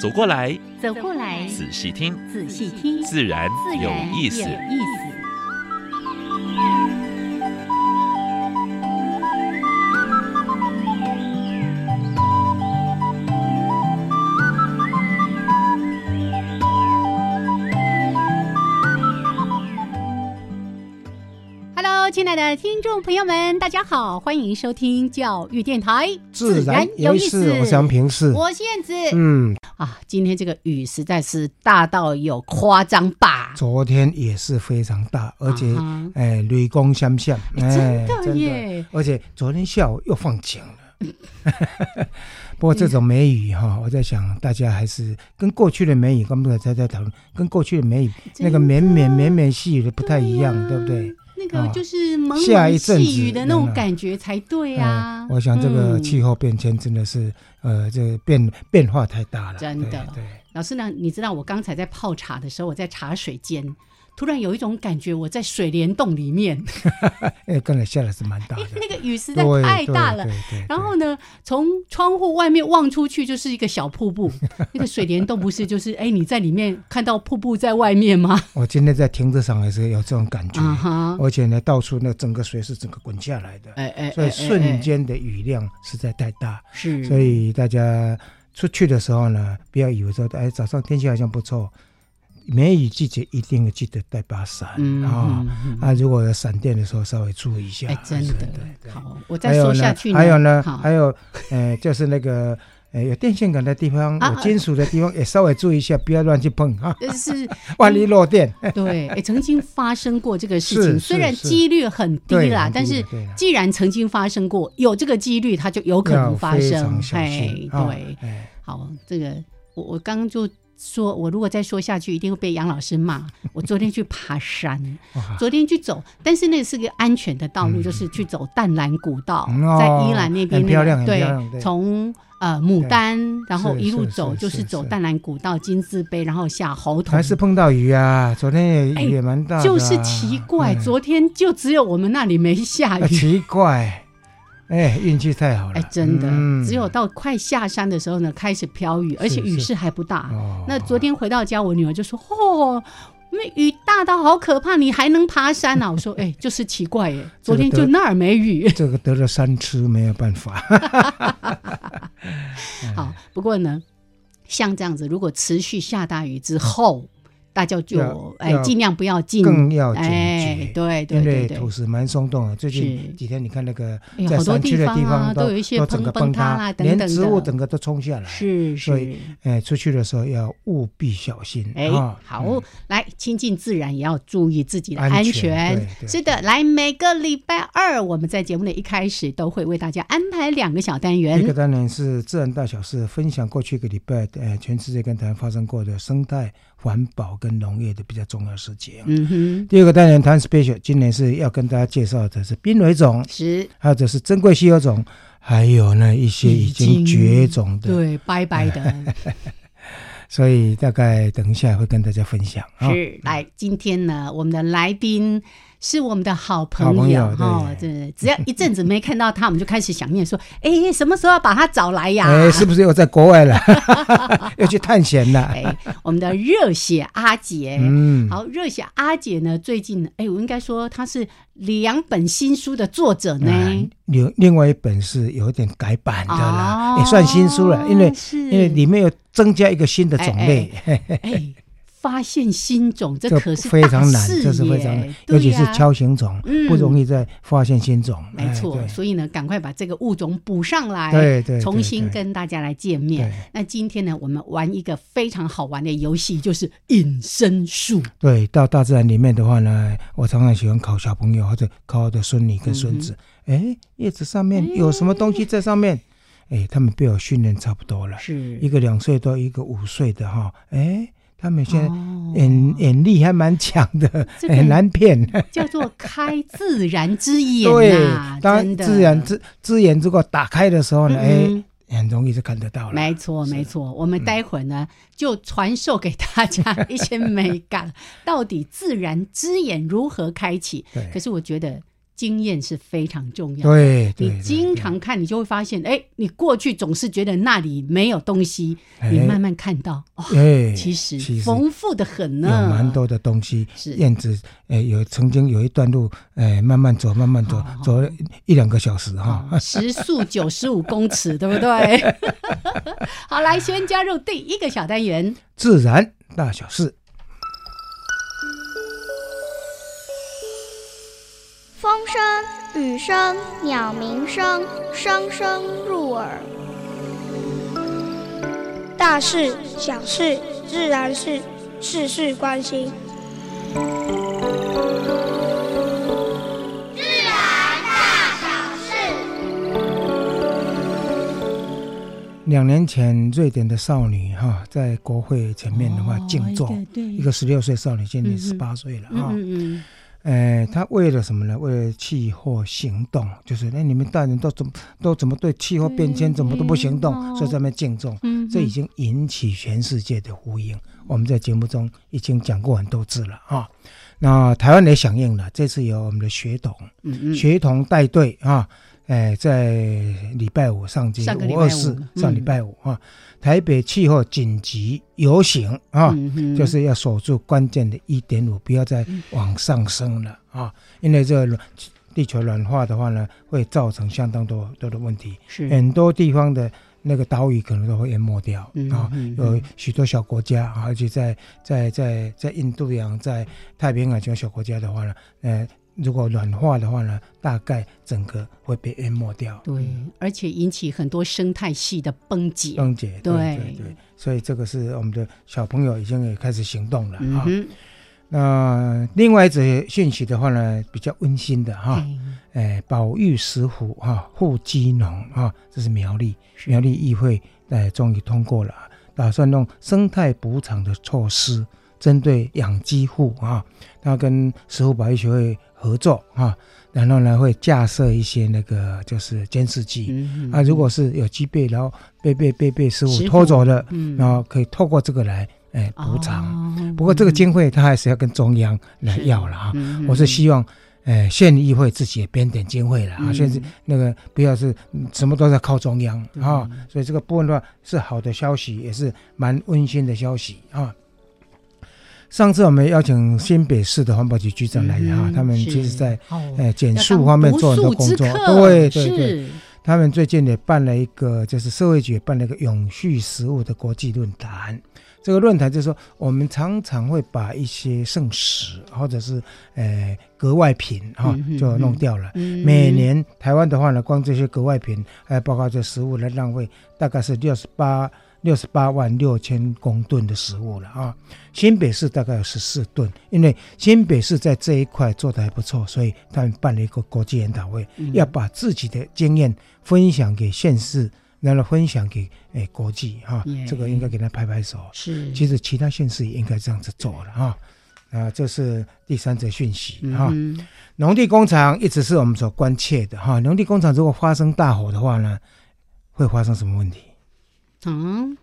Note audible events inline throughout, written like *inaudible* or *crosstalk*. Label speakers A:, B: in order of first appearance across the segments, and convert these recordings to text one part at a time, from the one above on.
A: 走过来，
B: 走过来，
A: 仔细听，
B: 仔细听，
A: 自然有意思。
B: 亲爱的听众朋友们，大家好，欢迎收听教育电台，
C: 自然有意思。我想平视，
B: 我是燕子。嗯啊，今天这个雨实在是大到有夸张吧？
C: 昨天也是非常大，而且哎，雷公相向，
B: 真的耶！
C: 而且昨天下午又放晴了。*laughs* 不过这种梅雨哈，我在想，大家还是跟过去的梅雨，刚才在在讨论，跟过去的梅雨那个绵绵绵绵细雨的不太一样，对不对？
B: 那个就是蒙蒙细雨的那种感觉才对啊！
C: 我想这个气候变迁真的是，呃，这个变变化太大了。
B: 真的，
C: 对。
B: 老师呢？你知道我刚才在泡茶的时候，我在茶水间。突然有一种感觉，我在水帘洞里面。*laughs*
C: 哎，刚才下的是蛮大的，
B: 那个雨实在太大了。然后呢，从窗户外面望出去就是一个小瀑布。*laughs* 那个水帘洞不是就是哎，你在里面看到瀑布在外面吗？*laughs*
C: 我今天在亭子上也是有这种感觉，而且呢，到处那整个水是整个滚下来的，哎哎，所以瞬间的雨量实在太大。
B: 是，
C: 所以大家出去的时候呢，不要以为说哎，早上天气好像不错。梅雨季节一定要记得带把伞啊！啊，如果有闪电的时候，稍微注意一下。
B: 哎，真的。好，我再说下去。
C: 还有呢，还有，呃，就是那个，呃，有电线杆的地方，有金属的地方，也稍微注意一下，不要乱去碰啊。
B: 是，*laughs*
C: 万一漏电。*laughs*
B: 对，也，曾经发生过这个事情，虽然几率很低啦，但是既然曾经发生过，有这个几率，它就有可能发生。哎，对，好，这个我我刚刚就。说，我如果再说下去，一定会被杨老师骂。*laughs* 我昨天去爬山，昨天去走，但是那是个安全的道路，就是去走淡蓝古道，在宜兰那边，对，从呃牡丹，然后一路走，就是走淡蓝古道、金字碑，然后下猴头，
C: 还是碰到雨啊？昨天也也蛮大，
B: 就是奇怪，昨天就只有我们那里没下雨，
C: 奇怪。哎，运气太好了！哎，
B: 真的，只有到快下山的时候呢，开始飘雨，而且雨势还不大。那昨天回到家，我女儿就说：“哦，那雨大到好可怕，你还能爬山啊？”我说：“哎，就是奇怪哎，*laughs* 昨天就那儿没雨。*laughs* ”
C: 这个得了三次没有办法。*laughs*
B: 好，不过呢，像这样子，如果持续下大雨之后。大家就哎，尽量不要进，
C: 更要警觉。
B: 对对对对，
C: 土石蛮松动的。最近几天你看那个
B: 在
C: 山区的地方
B: 都有一些
C: 整个
B: 崩塌
C: 啦，连植物整个都冲下来。
B: 是是，所以
C: 哎，出去的时候要务必小心。哎，
B: 好，来亲近自然也要注意自己的安全。是的，来每个礼拜二，我们在节目的一开始都会为大家安排两个小单元。
C: 一个单元是自然大小事，分享过去一个礼拜呃全世界跟台湾发生过的生态。环保跟农业的比较重要事情。嗯哼。第二个单元谈 special，今年是要跟大家介绍的是濒危种，
B: 是，
C: 或者是珍贵稀有种，还有呢一些已经绝种的，
B: 对，拜拜的。*laughs*
C: 所以大概等一下会跟大家分享。
B: 是，来，今天呢，我们的来宾。是我们的好朋友哈，对只要一阵子没看到他，我们就开始想念说，哎，什么时候要把他找来呀？
C: 哎，是不是又在国外了？*laughs* 要去探险了？哎，
B: 我们的热血阿姐，嗯，好，热血阿姐呢，最近，哎，我应该说她是两本新书的作者呢。
C: 另另外一本是有点改版的啦，也算新书了，因为因为里面有增加一个新的种类。
B: 发现新种，
C: 这
B: 可是
C: 非常难，这是非常难，尤其是锹形种，不容易再发现新种。
B: 没错，所以呢，赶快把这个物种补上来，
C: 对对，
B: 重新跟大家来见面。那今天呢，我们玩一个非常好玩的游戏，就是隐身术。
C: 对，到大自然里面的话呢，我常常喜欢考小朋友或者考我的孙女跟孙子。哎，叶子上面有什么东西在上面？哎，他们被我训练差不多了，
B: 是
C: 一个两岁多，一个五岁的哈。哎。他们现在眼眼力还蛮强的，很难骗。
B: 叫做开自然之眼 *laughs*
C: 对，当自然之之眼如果打开的时候呢，哎，很容易就看得到了。
B: 没错，没错。我们待会儿呢，就传授给大家一些美感，*laughs* 到底自然之眼如何开启？可是我觉得。经验是非常重要。
C: 对，
B: 你经常看，你就会发现，哎，你过去总是觉得那里没有东西，你慢慢看到，哎，其实丰富的很呢，
C: 有蛮多的东西。是燕子，哎，有曾经有一段路，哎，慢慢走，慢慢走，走了一两个小时哈，
B: 时速九十五公尺，*laughs* 对不对？*laughs* 好，来先加入第一个小单元，
C: 自然大小事。
D: 风声、雨声、鸟鸣声，声声入耳。大事、小事、自然事，事事关心。自然大小事。
C: 两年前，瑞典的少女哈，在国会前面的话静坐，一个十六岁少女，今年十八岁了啊。哎，他为了什么呢？为了气候行动，就是那你们大人都怎么都怎么对气候变迁怎么都不行动，所以在那敬重，这已经引起全世界的呼应。我们在节目中已经讲过很多次了啊。那台湾也响应了，这次由我们的学童，学童带队啊。哎，在礼拜五上街，五二四上礼拜五啊，台北气候紧急游行啊，就是要守住关键的一点五，不要再往上升了啊，因为这个地球暖化的话呢，会造成相当多多的问题，
B: 是
C: 很多地方的那个岛屿可能都会淹没掉啊，有许多小国家，而且在在在在印度洋、在太平洋这种小国家的话呢，呃。如果软化的话呢，大概整个会被淹没掉。
B: 对，而且引起很多生态系的崩解。
C: 崩解，对对对。所以这个是我们的小朋友已经也开始行动了啊。那另外一则讯息的话呢，比较温馨的哈，哎，保育石虎哈，护鸡农啊，这是苗栗苗栗议会哎，终于通过了，打算用生态补偿的措施，针对养鸡户啊，他跟石虎保育协会。合作啊，然后呢会架设一些那个就是监视器啊，如果是有鸡被然后被被被被师傅拖走了，然后可以透过这个来哎补偿。不过这个经费他还是要跟中央来要了啊。我是希望哎县议会自己也编点经费了啊，现在那个不要是什么都在靠中央啊，所以这个部分的话是好的消息，也是蛮温馨的消息啊。上次我们邀请新北市的环保局局长来哈，他们其实在呃减速方面做很多工作，对对对。他们最近也办了一个，就是社会局办了一个永续食物的国际论坛。这个论坛就是说，我们常常会把一些剩食或者是呃格外品哈就弄掉了。每年台湾的话呢，光这些格外品，还有包括这食物的浪费，大概是六十八。六十八万六千公吨的食物了啊！新北市大概有十四吨，因为新北市在这一块做的还不错，所以他们办了一个国际研讨会，要把自己的经验分享给县市，然后分享给诶国际哈。这个应该给他拍拍手。
B: 是，
C: 其实其他县市也应该这样子做了哈。啊，这是第三则讯息哈。农地工厂一直是我们所关切的哈。农地工厂如果发生大火的话呢，会发生什么问题？嗯，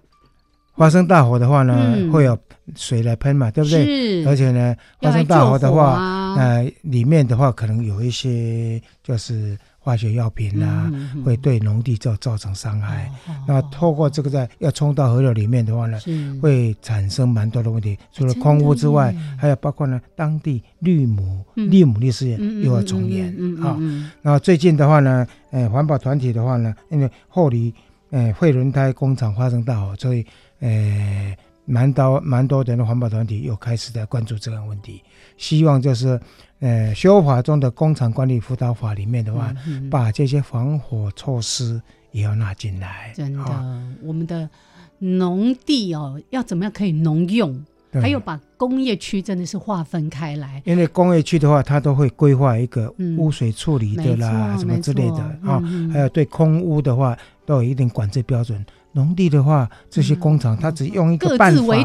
C: 发生大火的话呢，会有水来喷嘛，对不对？
B: 是。
C: 而且呢，发生大火的话，呃，里面的话可能有一些就是化学药品啊，会对农地造造成伤害。那透过这个在要冲到河流里面的话呢，会产生蛮多的问题。除了空污之外，还有包括呢，当地绿母绿母绿事件又要重演啊。那最近的话呢，呃，环保团体的话呢，因为后里。诶，废轮胎工厂发生大火，所以诶，蛮多蛮多人的环保团体又开始在关注这个问题，希望就是呃修法中的工厂管理辅导法里面的话，把这些防火措施也要纳进来。
B: 真的，我们的农地哦，要怎么样可以农用？还有把工业区真的是划分开来，
C: 因为工业区的话，它都会规划一个污水处理的啦，什么之类的啊。还有对空污的话，都有一定管制标准。农地的话，这些工厂它只用一个办法，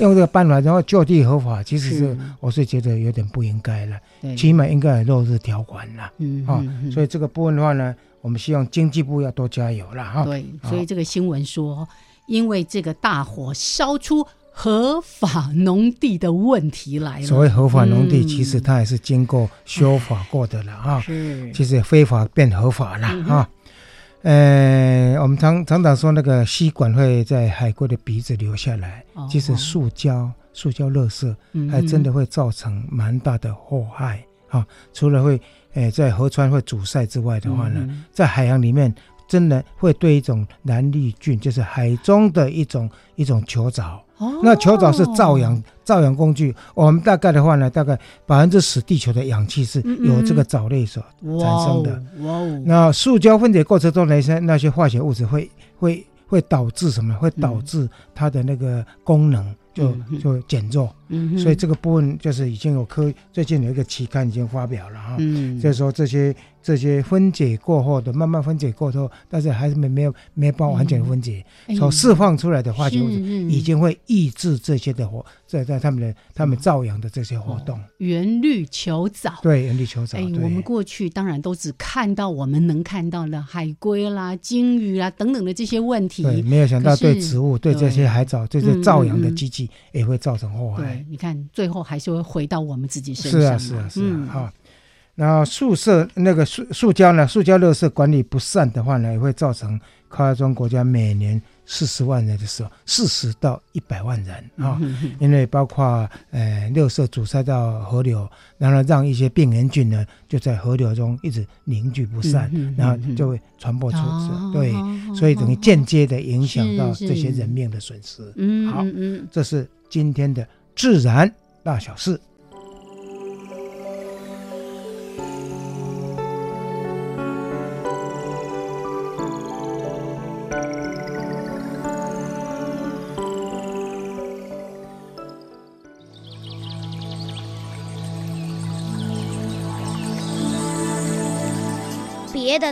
C: 用这个办法，然后就地合法，其实是我是觉得有点不应该了。起码应该有落日条款了。嗯啊，所以这个部分的话呢，我们希望经济部要多加油了哈。
B: 对，所以这个新闻说，因为这个大火烧出。合法农地的问题来了。
C: 所谓合法农地，其实它也是经过修法过的了啊。是，其实非法变合法了啊。呃，我们常常常说那个吸管会在海龟的鼻子流下来，其实塑胶、塑胶垃圾还真的会造成蛮大的祸害啊。除了会呃在河川会阻塞之外的话呢，在海洋里面真的会对一种蓝绿菌，就是海中的一种一种球藻。那球藻是造氧造氧工具，我们大概的话呢，大概百分之十地球的氧气是由这个藻类所产生的。哇哦！那塑胶分解过程中那些那些化学物质会会会导致什么？会导致它的那个功能。就就减弱，所以这个部分就是已经有科最近有一个期刊已经发表了哈，就是说这些这些分解过后的慢慢分解过后，但是还是没没有没有办法完全分解，所释放出来的化学物质已经会抑制这些的活在在他们的他们造氧的这些活动。
B: 原绿球藻，
C: 对原绿球藻。哎，
B: 我们过去当然都只看到我们能看到的海龟啦、鲸鱼啦等等的这些问题，
C: 对，没有想到对植物、对这些海藻、这些造氧的机器。也会造成祸害。
B: 对，你看，最后还是会回到我们自己身上。是
C: 啊，是啊，是啊。哈，然后宿舍那个塑塑胶呢，塑胶垃圾管理不善的话呢，也会造成开发中国家每年四十万人的时候，四十到一百万人啊。因为包括呃，垃圾阻塞到河流，然后让一些病原菌呢，就在河流中一直凝聚不散，然后就会传播出去。对，所以等于间接的影响到这些人命的损失。嗯，好，这是。今天的自然大小事。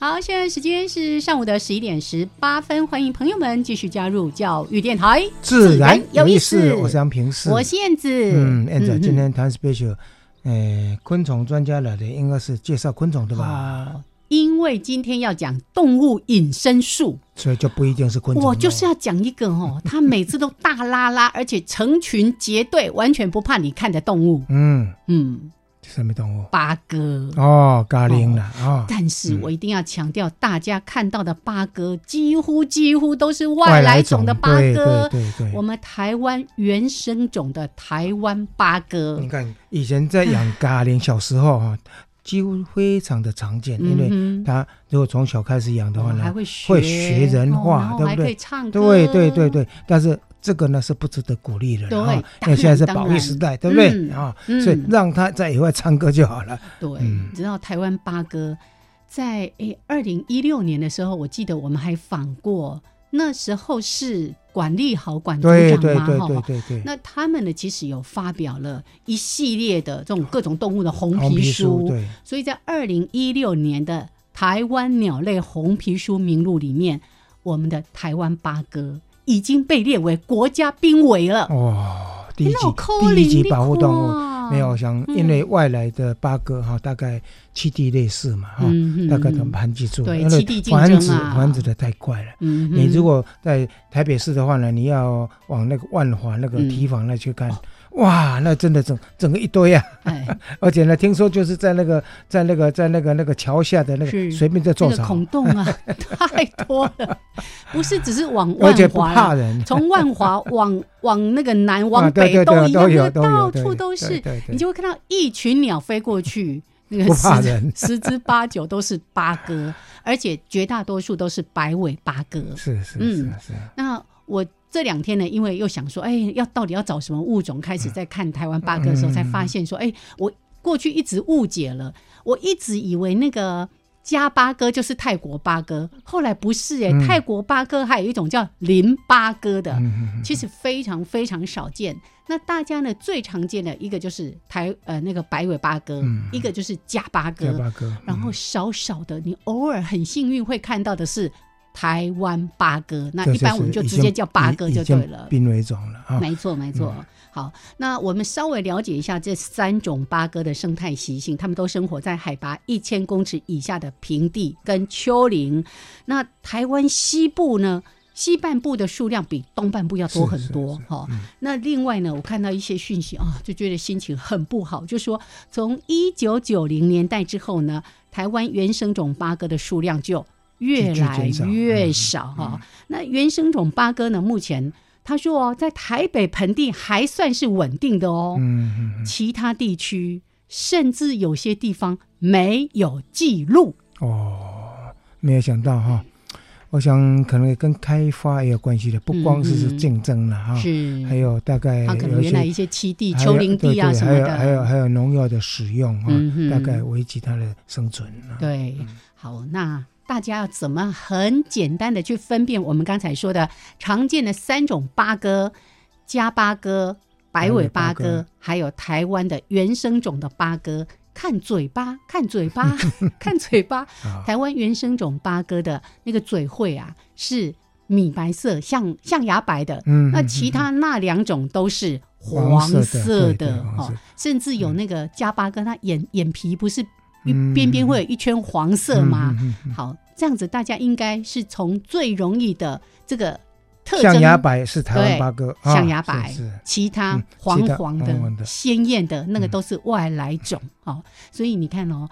B: 好，现在时间是上午的十一点十八分，欢迎朋友们继续加入教育电台，
C: 自然有意思。我是杨平世，
B: 我是燕子。
C: 嗯，燕子，今天谈 special，呃，昆虫专家来的，应该是介绍昆虫对吧？
B: 因为今天要讲动物隐身术，
C: 所以就不一定是昆虫。
B: 我就是要讲一个哦，*laughs* 它每次都大拉拉，而且成群结队，完全不怕你看的动物。嗯
C: 嗯，什么动物？
B: 八哥
C: 哦，咖喱了啊！
B: 但是我一定要强调，大家看到的八哥几乎几乎都是外来种的八哥。
C: 对对，
B: 我们台湾原生种的台湾八哥。
C: 你看以前在养咖喱，小时候哈。几乎非常的常见，因为它如果从小开始养的话呢还，会学人话，对不对？对对对对。但是这个呢是不值得鼓励的啊，因为现在是保育时代，对不对啊？所以让他在野外唱歌就好了。
B: 对，你知道台湾八哥在诶二零一六年的时候，我记得我们还访过。那时候是管理好管组长嘛，哈，那他们呢，其实有发表了一系列的这种各种动物的红皮书，所以在二零一六年的台湾鸟类红皮书名录里面，我们的台湾八哥已经被列为国家濒危了。哇，
C: 第一级第一级保护动物。没有像因为外来的八哥哈，大概七地类似嘛哈，大概能盘踞住，因为繁殖繁殖的太快了。你如果在台北市的话呢，你要往那个万华那个堤防那去看，哇，那真的整整个一堆啊！哎，*laughs* 而且呢，听说就是在那个在那个在那个那个桥下的那个随便在种草，
B: 孔洞啊，*laughs* 太多了，不是只是往 *laughs* 万华，从万华往往那个南往北都一样，到处都是，你就会看到一群鸟飞过去，那个十十之八九都是八哥，而且绝大多数都是白尾八哥，
C: 是是是是。
B: 那我。这两天呢，因为又想说，哎，要到底要找什么物种？开始在看台湾八哥的时候，才发现说，哎，我过去一直误解了，我一直以为那个加八哥就是泰国八哥，后来不是哎，泰国八哥还有一种叫林八哥的，其实非常非常少见。那大家呢最常见的一个就是台呃那个白尾八哥，一个就是加八哥，然后少少的你偶尔很幸运会看到的是。台湾八哥，那一般我们就直接叫八哥就对了，
C: 濒危种了啊。
B: 没错，没错。好，那我们稍微了解一下这三种八哥的生态习性，它们都生活在海拔一千公尺以下的平地跟丘陵。那台湾西部呢，西半部的数量比东半部要多很多哈。那另外呢，我看到一些讯息啊，就觉得心情很不好，就说从一九九零年代之后呢，台湾原生种八哥的数量就。越来越少哈，那原生种八哥呢？目前他说哦，在台北盆地还算是稳定的哦，嗯其他地区甚至有些地方没有记录。
C: 哦，没有想到哈，我想可能跟开发也有关系的，不光是是竞争了哈，
B: 是。
C: 还有大概
B: 他可能原来一些栖地、丘陵地啊什么
C: 的，还有还有农药的使用啊，大概危及它的生存。
B: 对，好那。大家要怎么很简单的去分辨我们刚才说的常见的三种八哥：加八哥、白尾八哥，还有台湾的原生种的八哥。看嘴巴，*laughs* 看嘴巴，*laughs* 看嘴巴。*laughs* 台湾原生种八哥的那个嘴喙啊，是米白色，像象牙白的。嗯，那其他那两种都是黄色的哦，甚至有那个加八哥，它眼眼皮不是。边边会有一圈黄色吗？好，这样子大家应该是从最容易的这个特征。
C: 象牙白是台湾八哥，
B: 象牙白，其他黄黄的、鲜艳的那个都是外来种。好，所以你看哦，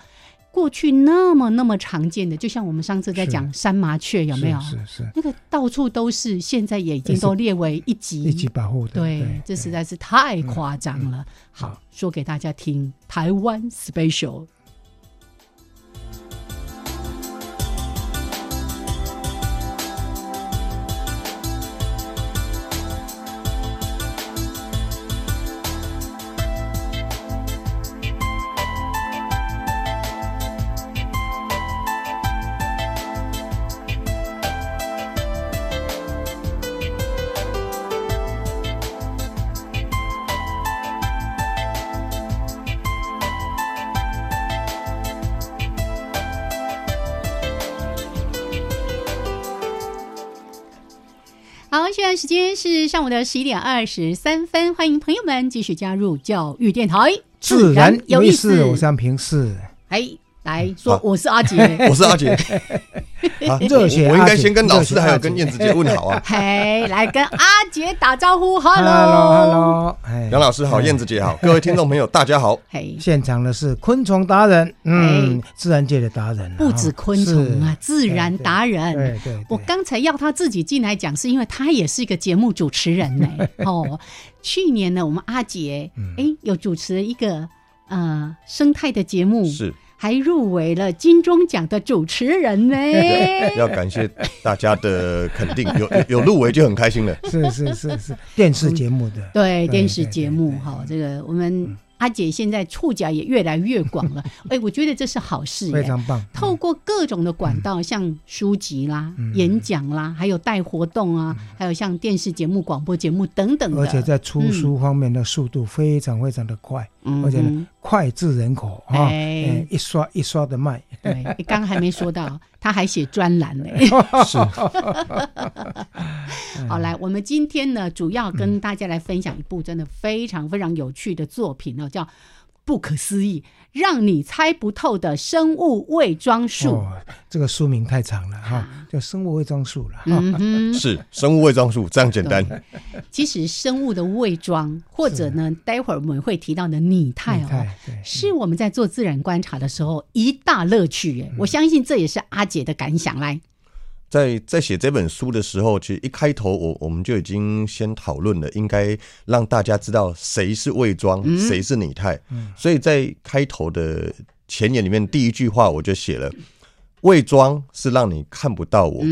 B: 过去那么那么常见的，就像我们上次在讲山麻雀，有没有？
C: 是是，
B: 那个到处都是，现在也已经都列为一级
C: 一级保护的。
B: 对，这实在是太夸张了。好，说给大家听，台湾 special。是上午的十一点二十三分，欢迎朋友们继续加入教育电台，
C: 自然有意思，我是平视，
B: 哎。来说，我是阿杰，*laughs*
E: 我是阿杰。*laughs* 啊，热血！我应该先跟老师还有跟燕子姐问好啊。*laughs*
B: 嘿，来跟阿杰打招呼
C: ，Hello，Hello，
E: 杨老师好，燕子姐好，各位听众朋友大家好。
C: 嘿，现场的是昆虫达人，嗯，自然界的达人，
B: 不止昆虫啊，自然达人。
C: 对对，
B: 我刚才要他自己进来讲，是因为他也是一个节目主持人呢。哦，去年呢，我们阿杰哎有主持一个呃生态的节目，
E: 是。
B: 还入围了金钟奖的主持人呢，*laughs*
E: 要感谢大家的肯定，有有入围就很开心了。
C: 是是是是，电视节目的
B: 对电视节目哈，这个我们。阿姐现在触角也越来越广了，*laughs* 哎，我觉得这是好事，
C: 非常棒。
B: 透过各种的管道，像书籍啦、演讲啦，还有带活动啊，还有像电视节目、广播节目等等
C: 而且在出书方面的速度非常非常的快，而且快至人口啊，一刷一刷的卖。
B: 对，你刚刚还没说到，*laughs* 他还写专栏呢。
E: 是。*laughs*
B: 好，来，我们今天呢，主要跟大家来分享一部真的非常非常有趣的作品呢，叫《不可思议。让你猜不透的生物伪装术，
C: 这个书名太长了哈，叫生物伪装术了。
E: 嗯，是生物伪装术，这样简单。
B: 其实生物的伪装，或者呢，待会儿我们会提到的拟态哦，是我们在做自然观察的时候一大乐趣。我相信这也是阿姐的感想。来。
E: 在在写这本书的时候，其实一开头我我们就已经先讨论了，应该让大家知道谁是伪装，谁是拟态。所以在开头的前言里面，第一句话我就写了：伪装是让你看不到我，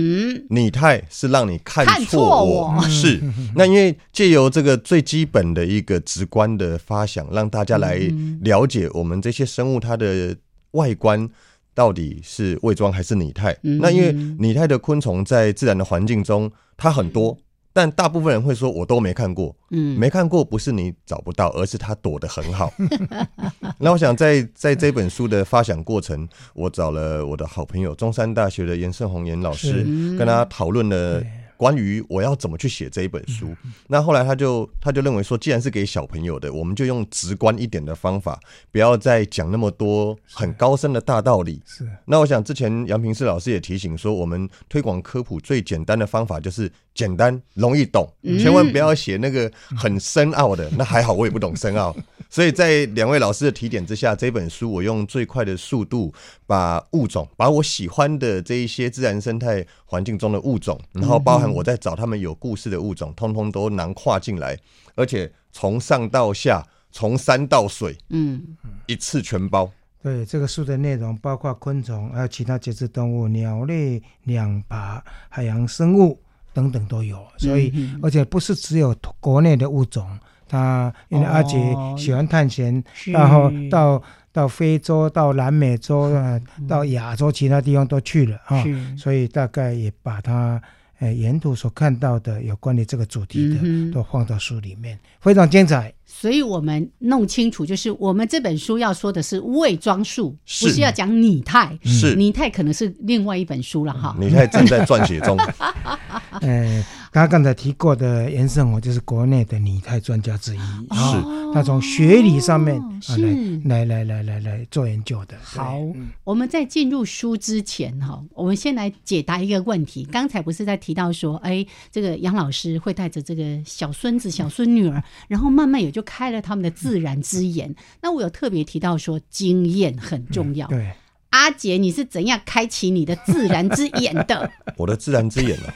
E: 拟态是让你看错我。*laughs* 是那因为借由这个最基本的一个直观的发想，让大家来了解我们这些生物它的外观。到底是伪装还是拟态？那因为拟态的昆虫在自然的环境中它很多，但大部分人会说我都没看过。嗯，没看过不是你找不到，而是它躲得很好。*laughs* 那我想在在这本书的发想过程，我找了我的好朋友中山大学的严胜宏严老师，跟他讨论了。关于我要怎么去写这一本书，那后来他就他就认为说，既然是给小朋友的，我们就用直观一点的方法，不要再讲那么多很高深的大道理。是。那我想之前杨平世老师也提醒说，我们推广科普最简单的方法就是简单容易懂，千万不要写那个很深奥的。那还好我也不懂深奥，*laughs* 所以在两位老师的提点之下，这本书我用最快的速度把物种，把我喜欢的这一些自然生态环境中的物种，然后包含。我在找他们有故事的物种，通通都囊括进来，而且从上到下，从山到水，嗯，一次全包。
C: 对，这个书的内容包括昆虫，还有其他节肢动物、鸟类、两爬、海洋生物等等都有。所以，而且不是只有国内的物种，他因为阿杰喜欢探险，然后到到非洲、到南美洲啊，到亚洲其他地方都去了啊，所以大概也把它。呃，沿途所看到的有关于这个主题的，都放到书里面，非常精彩。
B: 所以我们弄清楚，就是我们这本书要说的是伪装术，不是要讲拟态。
E: 是
B: 拟态可能是另外一本书了哈。
E: 拟态正在撰写中。*laughs* *laughs*
C: 哎。他刚才提过的严胜我就是国内的拟态专家之一，
E: 是
C: 他从学理上面来来来来来来做研究的。
B: 好，我们在进入书之前哈，我们先来解答一个问题。刚才不是在提到说，哎，这个杨老师会带着这个小孙子、小孙女儿，然后慢慢也就开了他们的自然之眼。那我有特别提到说，经验很重要。
C: 对，
B: 阿杰，你是怎样开启你的自然之眼的？*laughs*
E: 我的自然之眼呢？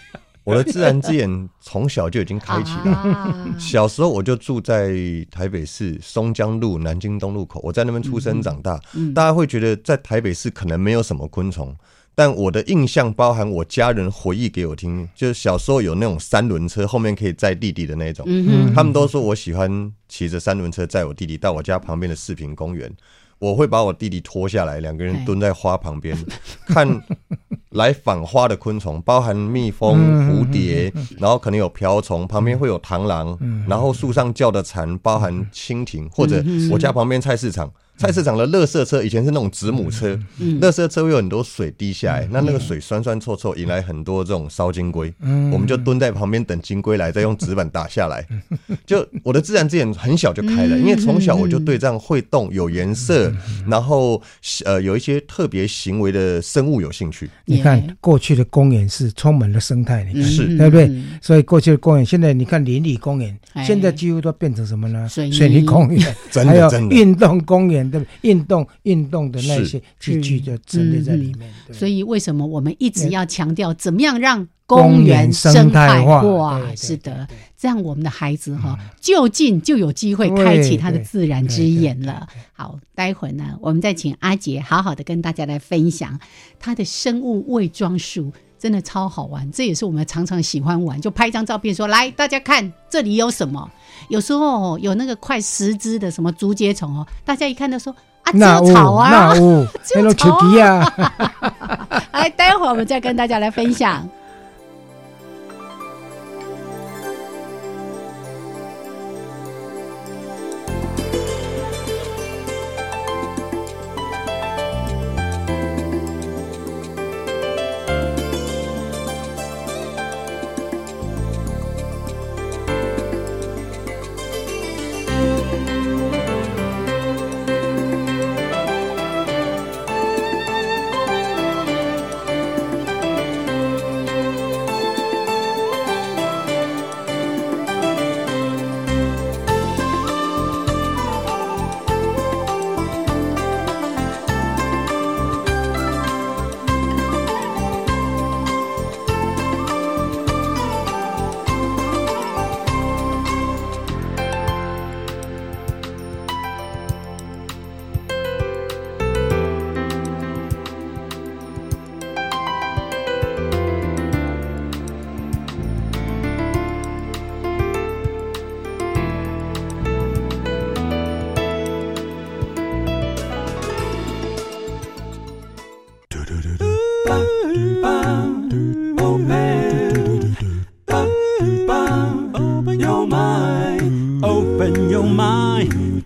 E: 我的自然之眼从小就已经开启了。小时候我就住在台北市松江路南京东路口，我在那边出生长大。大家会觉得在台北市可能没有什么昆虫，但我的印象包含我家人回忆给我听，就是小时候有那种三轮车后面可以载弟弟的那种。他们都说我喜欢骑着三轮车载我弟弟到我家旁边的四平公园。我会把我弟弟拖下来，两个人蹲在花旁边 *laughs* 看来访花的昆虫，包含蜜蜂、蝴蝶，然后可能有瓢虫，旁边会有螳螂，然后树上叫的蝉，包含蜻蜓，或者我家旁边菜市场。菜市场的垃圾车以前是那种子母车，垃圾车会有很多水滴下来，那那个水酸酸臭臭，引来很多这种烧金龟，我们就蹲在旁边等金龟来，再用纸板打下来。就我的自然之眼很小就开了，因为从小我就对这样会动、有颜色，然后呃有一些特别行为的生物有兴趣。
C: 你看过去的公园是充满了生态，
E: 是。
C: 对不对？所以过去的公园，现在你看邻里公园，现在几乎都变成什么呢？水泥。公园，*laughs*
E: 还有
C: 运动公园。对运动运动的那些器具就陈列在里面，
B: 所以为什么我们一直要强调怎么样让公园生态化？是的，这样我们的孩子哈就近就有机会开启他的自然之眼了。好，待会呢，我们再请阿杰好好的跟大家来分享他的生物伪装术。真的超好玩，这也是我们常常喜欢玩，就拍一张照片说来，大家看这里有什么？有时候有那个快十只的什么竹节虫哦，大家一看都说啊，*laughs*
C: 有
B: 草啊，
C: 那有
B: 草啊。*laughs* 来，待会儿我们再跟大家来分享。
F: Open your mind，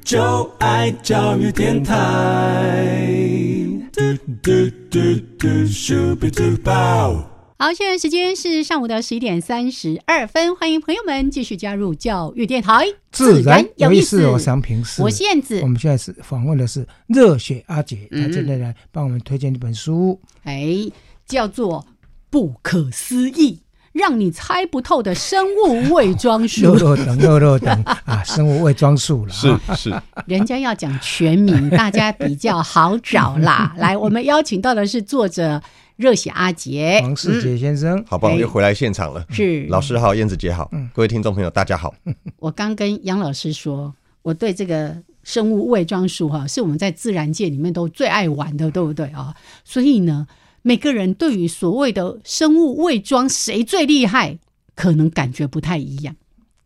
B: 好，现在时间是上午的十一点三十二分，欢迎朋友们继续加入教育电台。
C: 自然有意思，我想平时
B: 我现在
C: 我们现在是访问的是热血阿姐，她正在来帮我们推荐一本书。
B: 哎。叫做《不可思议》。让你猜不透的生物伪装术，*laughs*
C: 肉肉等肉肉等啊，*laughs* 生物伪装术了，
E: 是是，
B: 人家要讲全名，大家比较好找啦。*laughs* 来，我们邀请到的是作者热血阿杰
C: 王世杰先生，
E: 好棒，又回来现场了。
B: 是
E: 老师好，燕子姐好，各位听众朋友大家好。
B: 我刚跟杨老师说，我对这个生物伪装术哈，是我们在自然界里面都最爱玩的，对不对啊？所以呢。每个人对于所谓的生物伪装谁最厉害，可能感觉不太一样。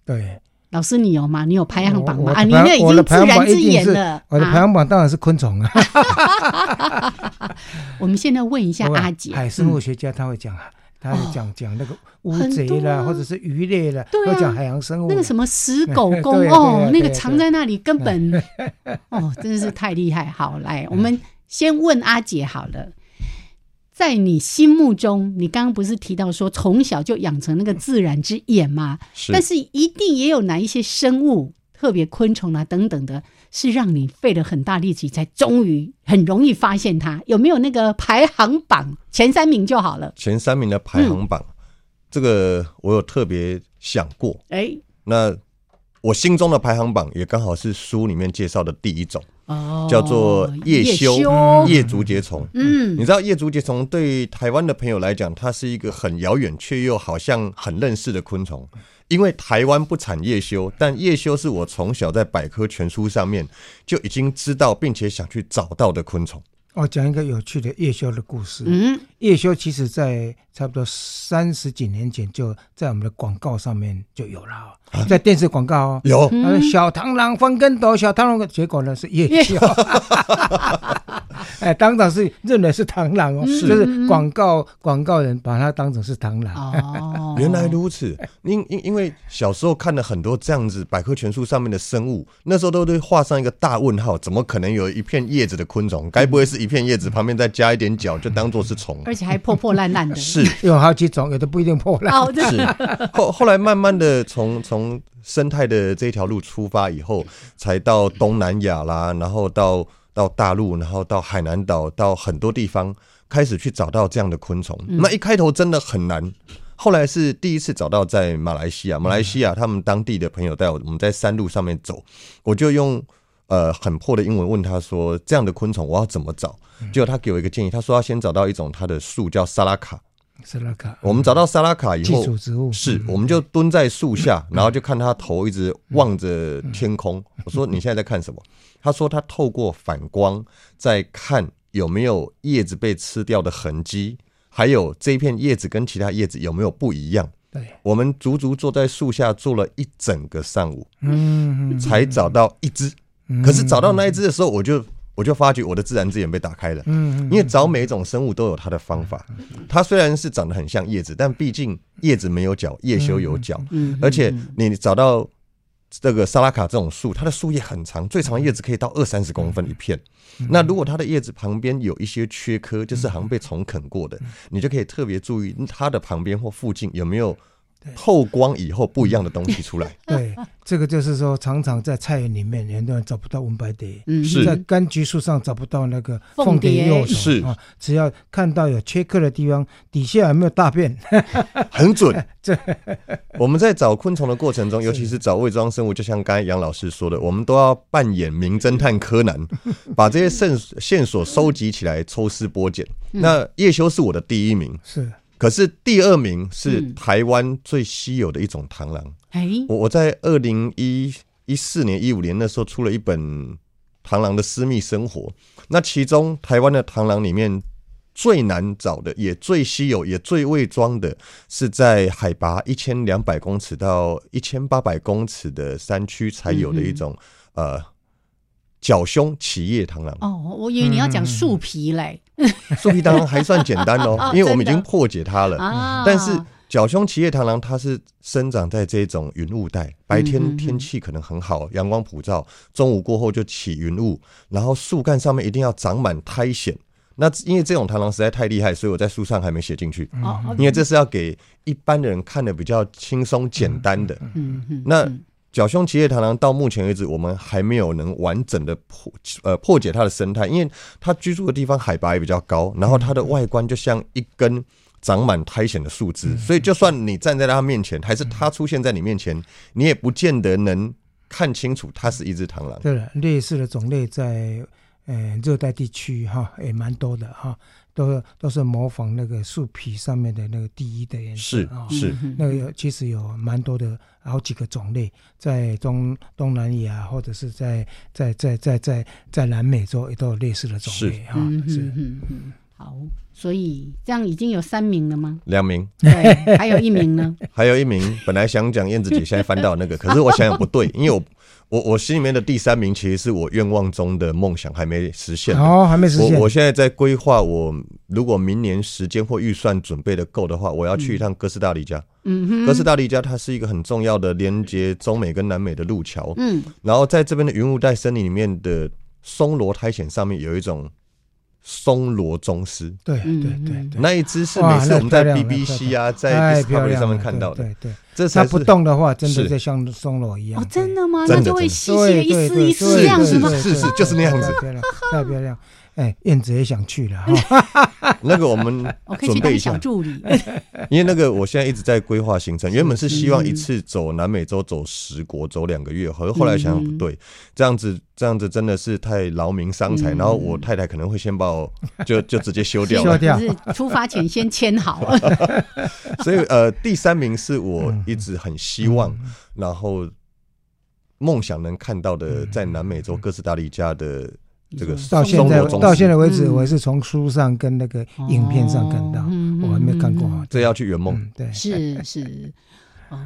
C: 对，
B: 老师你有吗？你有排行榜吗？啊，你那已经自然之眼了。
C: 我的排行榜当然是昆虫啊。*laughs*
B: 我们现在问一下阿姐，*laughs*
C: 海生物学家他会讲啊，他会讲讲那个乌贼啦，或者是鱼类啦，会讲海洋生物。
B: 那个什么死狗公 *laughs* 哦，那个藏在那里根本哦，真的是太厉害。好，来，我们先问阿姐好了。在你心目中，你刚刚不是提到说从小就养成那个自然之眼吗？
E: 是。
B: 但是一定也有哪一些生物，特别昆虫啊等等的，是让你费了很大力气才终于很容易发现它。有没有那个排行榜前三名就好了？
E: 前三名的排行榜，这个我有特别想过。
B: 哎，
E: 那我心中的排行榜也刚好是书里面介绍的第一种。
B: 哦，
E: 叫做叶修叶竹节虫。
B: 嗯，
E: 你知道叶竹节虫对台湾的朋友来讲，它是一个很遥远却又好像很认识的昆虫，因为台湾不产叶修，但叶修是我从小在百科全书上面就已经知道并且想去找到的昆虫。
C: 我讲一个有趣的叶修的故事。
B: 嗯，
C: 叶修其实在差不多三十几年前就在我们的广告上面就有了。在电视广告哦，
E: 有？
C: 小螳螂翻跟斗，小螳螂结果呢是叶修，*laughs* 哎，当场是认为是螳螂哦，就是广告广告人把它当成是螳螂。
B: 哦，*laughs*
E: 原来如此。因因因为小时候看了很多这样子百科全书上面的生物，那时候都会画上一个大问号，怎么可能有一片叶子的昆虫？该不会是一片叶子旁边再加一点角，就当做是虫？*laughs*
B: 而且还破破烂烂的。
E: 是 *laughs*
C: 有好几种，有的不一定破烂。
B: 哦，
E: 是后后来慢慢的从从从生态的这条路出发以后，才到东南亚啦，然后到到大陆，然后到海南岛，到很多地方开始去找到这样的昆虫。那一开头真的很难，后来是第一次找到在马来西亚，马来西亚他们当地的朋友带我我们在山路上面走，我就用呃很破的英文问他说：“这样的昆虫我要怎么找？”结果他给我一个建议，他说要先找到一种它的树叫沙拉卡。
C: 沙拉卡，
E: 我们找到萨拉卡以后，是，我们就蹲在树下，然后就看他头一直望着天空。我说：“你现在在看什么？”他说：“他透过反光在看有没有叶子被吃掉的痕迹，还有这一片叶子跟其他叶子有没有不一样。”
C: 对，
E: 我们足足坐在树下坐了一整个上午，
C: 嗯，
E: 才找到一只。可是找到那一只的时候，我就。我就发觉我的自然之眼被打开了，
C: 嗯，
E: 因为找每一种生物都有它的方法。它虽然是长得很像叶子，但毕竟叶子没有角，叶修有角，
B: 嗯，
E: 而且你找到这个沙拉卡这种树，它的树叶很长，最长的叶子可以到二三十公分一片。那如果它的叶子旁边有一些缺颗，就是好像被虫啃过的，你就可以特别注意它的旁边或附近有没有。透光以后不一样的东西出来。*laughs*
C: 对，这个就是说，常常在菜园里面，很多人找不到文白蝶，
E: 是
C: 在柑橘树上找不到那个凤蝶幼虫。
E: 是
C: 啊，只要看到有缺刻的地方，底下有没有大便，*laughs*
E: 很准。*laughs*
C: 这
E: 我们在找昆虫的过程中，尤其是找伪装生物，就像刚才杨老师说的，我们都要扮演名侦探柯南，把这些线线索收集起来，抽丝剥茧。那叶修是我的第一名。
C: 是。
E: 可是第二名是台湾最稀有的一种螳螂。
B: 哎，
E: 我我在二零一一四年、一五年那时候出了一本螳螂的私密生活。那其中台湾的螳螂里面最难找的、也最稀有、也最伪装的，是在海拔一千两百公尺到一千八百公尺的山区才有的一种呃。角胸企叶螳螂
B: 哦，我以为你要讲树皮嘞，
E: 树皮螳螂还算简单哦，因为我们已经破解它了。但是角胸奇叶螳螂它是生长在这种云雾带，白天天气可能很好，阳光普照，中午过后就起云雾，然后树干上面一定要长满苔藓。那因为这种螳螂实在太厉害，所以我在书上还没写进去。
B: 哦，
E: 因为这是要给一般的人看的比较轻松简单的。那角胸奇叶螳螂到目前为止，我们还没有能完整的破呃破解它的生态，因为它居住的地方海拔也比较高，然后它的外观就像一根长满苔藓的树枝，所以就算你站在它面前，还是它出现在你面前，你也不见得能看清楚它是一只螳螂。
C: 对了，类似的种类在。呃，热带地区哈也蛮多的哈，都都是模仿那个树皮上面的那个第一的颜
E: 色
C: 啊，
E: 是
C: 那个其实有蛮多的好几个种类，在中东南亚或者是在在在在在在南美洲也都有类似的种类哈。是，
B: 好，所以这样已经有三名了吗？
E: 两名，
B: 对，还有一名呢？*laughs*
E: 还有一名，本来想讲燕子姐，现在翻到那个，可是我想想不对，因为我。我我心里面的第三名，其实是我愿望中的梦想还没实现
C: 哦，还没实现。
E: 我我现在在规划，我如果明年时间或预算准备的够的话，我要去一趟哥斯达黎加。
B: 嗯哼，
E: 哥斯达黎加它是一个很重要的连接中美跟南美的路桥。嗯，然后在这边的云雾带森林里面的松萝苔藓上面有一种。松罗宗师，
C: 对对对，
E: 那一只是每次我们在 BBC 啊，在 Discovery 上面看到的，
C: 对对，
E: 这才
C: 不动的话，真的就像松罗一样。
B: 哦，真的吗？那就会吸血一丝一丝这样子吗？
E: 是是，就是那样子，
C: 太漂亮。哎，燕子也想去了
E: 哈。*laughs* 那个我们 *laughs* 准备一
B: 下，助理。*laughs*
E: 因为那个我现在一直在规划行程，原本是希望一次走南美洲走十国，走两个月。可是后来想想不对，这样子这样子真的是太劳民伤财。然后我太太可能会先把我就就直接休掉了。
C: 休掉。
B: 是出发前先签好。
E: 所以呃，第三名是我一直很希望，然后梦想能看到的，在南美洲哥斯达黎加的。这个
C: 到现在到现在为止，我是从书上跟那个影片上看到，我还没看过。
E: 这要去圆梦，
C: 对，
B: 是是。哦，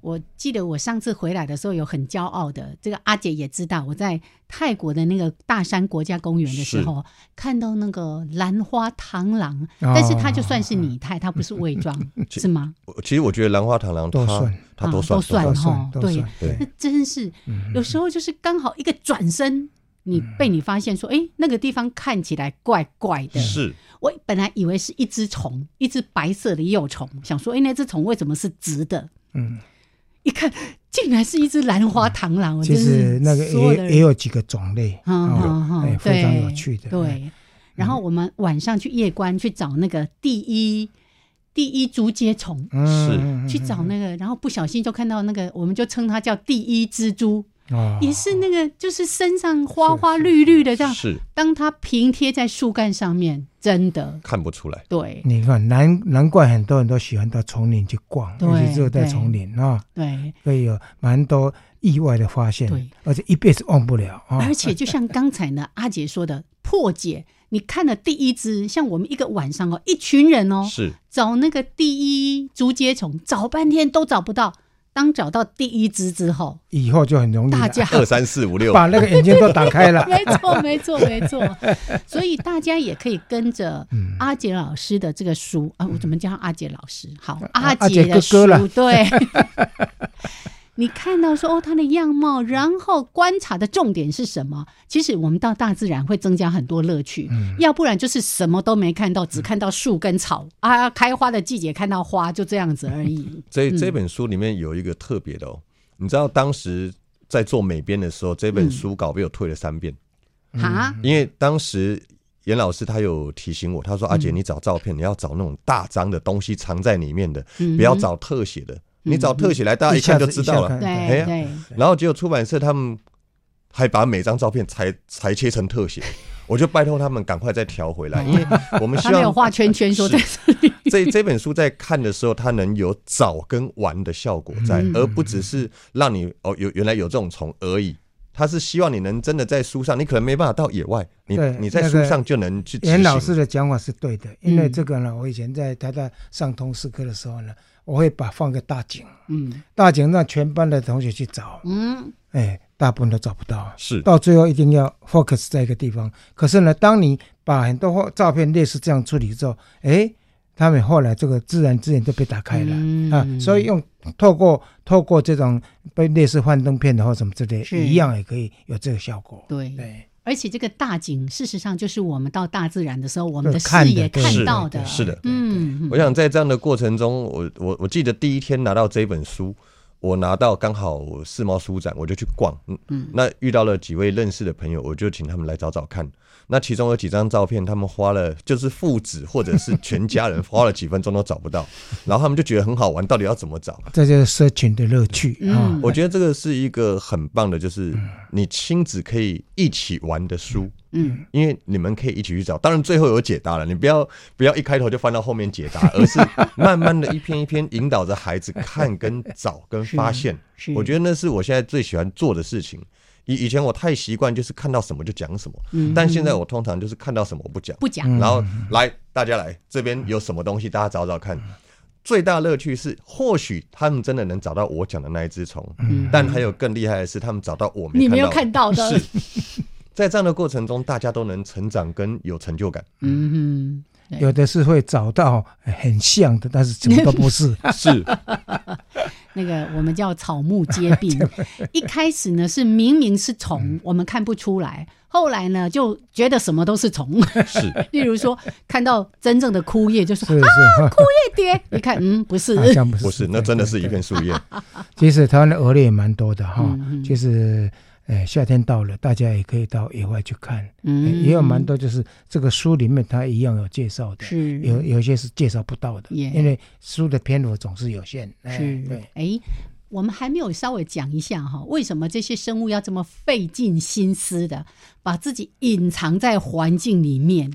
B: 我记得我上次回来的时候有很骄傲的，这个阿姐也知道，我在泰国的那个大山国家公园的时候，看到那个兰花螳螂，但是它就算是拟态，它不是伪装，*laughs* 是吗？
E: 其实我觉得兰花螳螂
C: 都算，
E: 它都
B: 算，
E: 都
B: 算，
C: 哈
B: 对，那真是有时候就是刚好一个转身。你被你发现说，哎，那个地方看起来怪怪的。
E: 是，
B: 我本来以为是一只虫，一只白色的幼虫，想说，哎，那只虫为什么是直的？嗯，一看，竟然是一只兰花螳螂。
C: 其实那个也也有几个种类，嗯，非常有趣的。
B: 对，然后我们晚上去夜观去找那个第一第一竹节虫，
E: 是
B: 去找那个，然后不小心就看到那个，我们就称它叫第一蜘蛛。也是那个，就是身上花花绿绿的这样。
E: 是，
B: 当它平贴在树干上面，真的
E: 看不出来。
B: 对，
C: 你看难难怪很多人都喜欢到丛林去逛，尤其只有在丛林啊，
B: 对，
C: 可以有蛮多意外的发现，
B: 对，
C: 而且一辈子忘不了啊。
B: 而且就像刚才呢，阿杰说的破解，你看了第一只，像我们一个晚上哦，一群人哦，
E: 是
B: 找那个第一竹节虫，找半天都找不到。当找到第一只之后，
C: 以后就很容易。
B: 大家
E: 二三四五六，
C: 把那个眼睛都打开了。*laughs*
B: 没错，没错，没错。*laughs* 所以大家也可以跟着阿杰老师的这个书啊，我怎么叫阿杰老师？好，阿杰的书，对。*laughs* 你看到说哦，它的样貌，然后观察的重点是什么？其实我们到大自然会增加很多乐趣，要不然就是什么都没看到，只看到树跟草啊，开花的季节看到花，就这样子而已。*laughs*
E: 这这本书里面有一个特别的哦，你知道当时在做美编的时候，这本书稿被我退了三遍。
B: 啊，
E: 因为当时严老师他有提醒我，他说阿姐你找照片，你要找那种大张的东西藏在里面的，不要找特写的。你找特写来，大家一看就知道了。
B: 对对。
E: 然后结果出版社他们还把每张照片裁裁切成特写，*laughs* 我就拜托他们赶快再调回来，因为我们希望
B: 有画圈圈说在这里。
E: 这这本书在看的时候，它能有找跟玩的效果在，而不只是让你哦有原来有这种虫而已。他是希望你能真的在书上，你可能没办法到野外，你你在书上就能去。
C: 严老师的讲法是对的，因为这个呢，我以前在台大上通识课的时候呢。我会把放个大景，嗯，大景让全班的同学去找，嗯，哎，大部分都找不到，
E: 是，
C: 到最后一定要 focus 在一个地方。可是呢，当你把很多照片类似这样处理之后，哎，他们后来这个自然资源就被打开了、
B: 嗯。
C: 啊，所以用透过透过这种被类似幻灯片的或什么之类，一样也可以有这个效果。
B: 对。
C: 对，
B: 而且这个大景，事实上就是我们到大自然的时候，我们的视野看到的。
E: 是的
B: 嗯，
E: 我想在这样的过程中，我我我记得第一天拿到这本书，我拿到刚好世贸书展，我就去逛，嗯嗯，那遇到了几位认识的朋友，我就请他们来找找看。那其中有几张照片，他们花了就是父子或者是全家人花了几分钟都找不到，*laughs* 然后他们就觉得很好玩，到底要怎么找？
C: 这就是社群的乐趣啊。
B: 嗯
E: 我觉得这个是一个很棒的，就是你亲子可以一起玩的书。
B: 嗯，
E: 因为你们可以一起去找，当然最后有解答了，你不要不要一开头就翻到后面解答，而是慢慢的一篇一篇引导着孩子看、跟找、跟发现。我觉得那是我现在最喜欢做的事情。以以前我太习惯就是看到什么就讲什么，
B: 嗯。
E: 但现在我通常就是看到什么我不讲，
B: 不讲。
E: 然后来大家来这边有什么东西，大家找找看。最大乐趣是，或许他们真的能找到我讲的那一只虫，但还有更厉害的是，他们找到我没
B: 你没有看到的，
E: 在这样的过程中，大家都能成长跟有成就感。
B: 嗯哼
C: 有的是会找到很像的，但是什么都不是。*laughs*
E: 是，
B: 那个我们叫草木皆兵。*laughs* 一开始呢是明明是
E: 嗯
B: 虫，我们看不出来，后来呢就觉得什么都是虫。
E: 是，*laughs*
B: 例如说看到真正的枯叶，就说
C: 是是，
B: 叶蝶，你看，嗯，不是，
C: 好像不是，
E: 不是？那真的是一片树叶。
C: 其实台湾的蛾类也蛮多的哈就是呃夏天到了，大家也可以到野外去看，
B: 嗯。
C: 呃也有蛮多就是这个书里面它一样有介绍的，
B: 是。
C: 有有些是介绍不到的，
B: 耶
C: 因为书的篇幅总是有限。哎
B: 是。
C: 对，
B: 哎，我们还没有稍微讲一下哈，为什么这些生物要这么费尽心思的把自己隐藏在环境里面？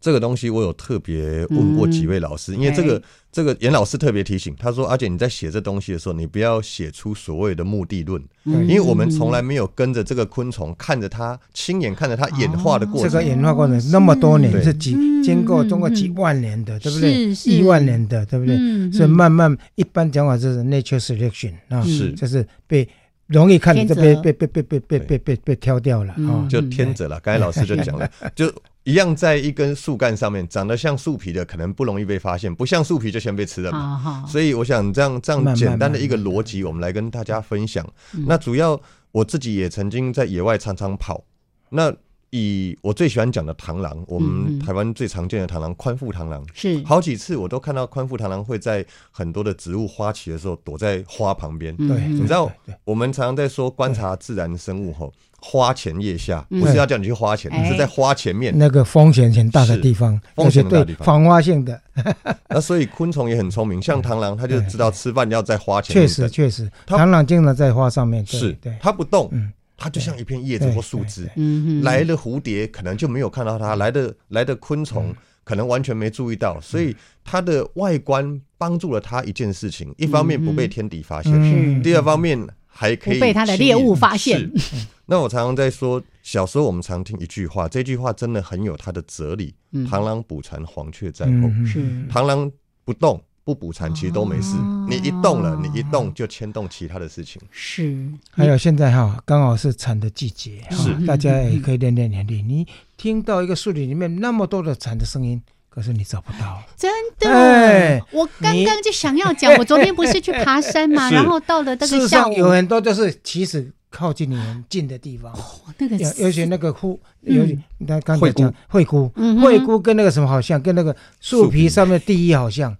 E: 这个东西我有特别问过几位老师，因为这
B: 哎
E: 个这个严老师特别提醒，他说：“阿姐你在写这东西的时候，你不要写出所谓的目的论，
B: 嗯。
E: 因为我们从来没有跟着这个昆虫，看着它亲眼看着它演化的过程。
C: 这个演化过程那么多年，是几
B: 嗯
C: 经过中国几万年的，对不对？亿万年的，对不对？
B: 嗯
C: 所以慢慢一般讲法就是 nature selection 啊，
E: 是。
C: 就是被容易看你就被被被被被被被被被挑掉了。
E: 就天择了，刚才老师就讲了，*laughs* 就一样在一根树干上面，长得像树皮的可能不容易被发现，不像树皮就先被吃了嘛。
B: 好好，
E: 所以我想这样这样简单的一个逻辑，我们来跟大家分享。
B: 嗯
E: 那主要我自己也曾经在野外常常跑。那以我最喜欢讲的螳螂，我
B: 嗯
E: 们
B: 嗯
E: 台湾最常见的螳螂宽腹螳螂，
B: 是。
E: 好几次我都看到宽腹螳螂会在很多的植物花期的时候躲在花旁边。
B: 嗯
C: 对，
E: 你知道我们常常在说观察自然生物后，花前叶下，
B: 嗯
E: 不是要叫你去花前，
B: 你
E: 是在花前面。
C: 那个风险很大的地方，
E: 风险很大的地方。
C: 防花性的，*laughs*
E: 那所以昆虫也很聪明，像螳螂，它就知道吃饭要在花前面
C: 确实
E: 等
C: 确实，螳螂经常在花上面，对
E: 是
C: 对，
E: 它不动
C: 嗯，
E: 它就像一片叶子或树枝
C: 对。
B: 嗯哼。
E: 来的蝴蝶可能就没有看到它，来的来的昆
C: 嗯。
E: 虫可能完全没注意到，所以它的外观帮助了它一件事情：一方面不被天敌发现，
C: 嗯
E: 第二方面还可以
B: 不被它的猎物发现。*laughs*
E: 那我常常在说，小时候我们常听一句话，这句话真的很有它的哲理：
B: 嗯。
E: 螳螂捕蝉，黄雀在后。
C: 嗯。
B: 是。
E: 螳螂不动不捕蝉，其实都没事。
B: 哦。
E: 你一动了，你一动就牵动其他的事情。
B: 是，
C: 还有现在哈，刚好是蝉的季节，哈
E: 是。
C: 大家也可以练练眼力。你听到一个树林里面那么多的蝉的声音，可是你找不到。
B: 真的？
C: 哎，
B: 我刚刚就想要讲，我昨天不是去爬山嘛，*laughs* 然后到了那个下午，
C: 上有很多就是其实靠近你很近的地方，
B: 那个
C: 有尤其那个枯，
B: 嗯
C: 尤其那刚才讲惠菇，惠菇跟那个什么好像，跟那个树
E: 树皮。
C: 皮上面第一好像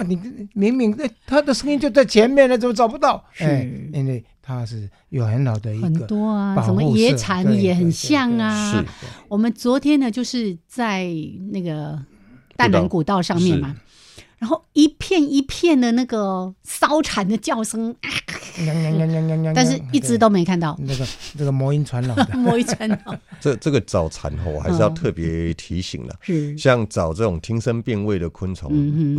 C: 啊，你明明那他的声音就在前面了，怎么找不到？
B: 是。
C: 哎，因为它是有很好的一个很
B: 多啊，什么野
C: 产
B: 也很
C: 对对
B: 像
C: 对。
B: 啊。
E: 是。
B: 我们昨天呢，就是在那个大南古道上面嘛，然后一片一片的那个烧蝉的叫声，啊 *laughs* 但是一直都没看到。
C: 那个 *laughs* *laughs* 这个魔音传脑的，
B: 摸一圈到
E: 这这个找蝉吼，我还是要
B: 嗯
E: 特别提醒了。
B: 是
E: 像找这种听声辨位的昆虫，